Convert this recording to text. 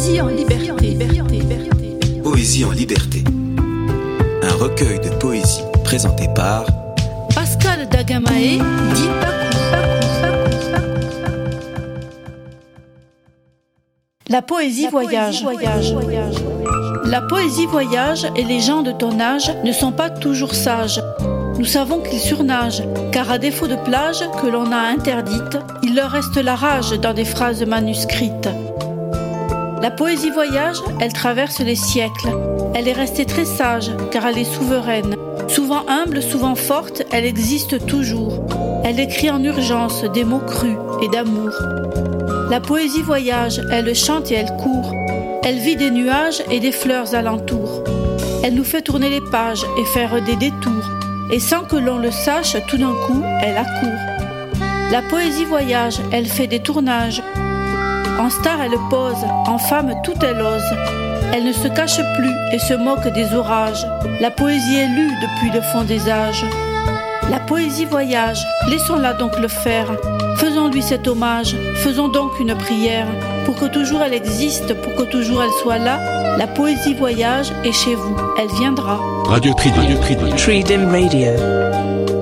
Poésie en liberté. Poésie en liberté. Un recueil de poésie présenté par Pascal Dagamae, dit La poésie voyage. La poésie voyage et les gens de ton âge ne sont pas toujours sages. Nous savons qu'ils surnagent, car à défaut de plage que l'on a interdite, il leur reste la rage dans des phrases manuscrites. La poésie voyage, elle traverse les siècles. Elle est restée très sage, car elle est souveraine. Souvent humble, souvent forte, elle existe toujours. Elle écrit en urgence des mots crus et d'amour. La poésie voyage, elle chante et elle court. Elle vit des nuages et des fleurs alentour. Elle nous fait tourner les pages et faire des détours. Et sans que l'on le sache, tout d'un coup, elle accourt. La poésie voyage, elle fait des tournages. En star, elle pose, en femme, tout elle ose. Elle ne se cache plus et se moque des orages. La poésie est lue depuis le fond des âges. La poésie voyage, laissons-la donc le faire. Faisons-lui cet hommage, faisons donc une prière. Pour que toujours elle existe, pour que toujours elle soit là, la poésie voyage et chez vous, elle viendra. Radio Tridim. Radio Tridim. Tridim Radio.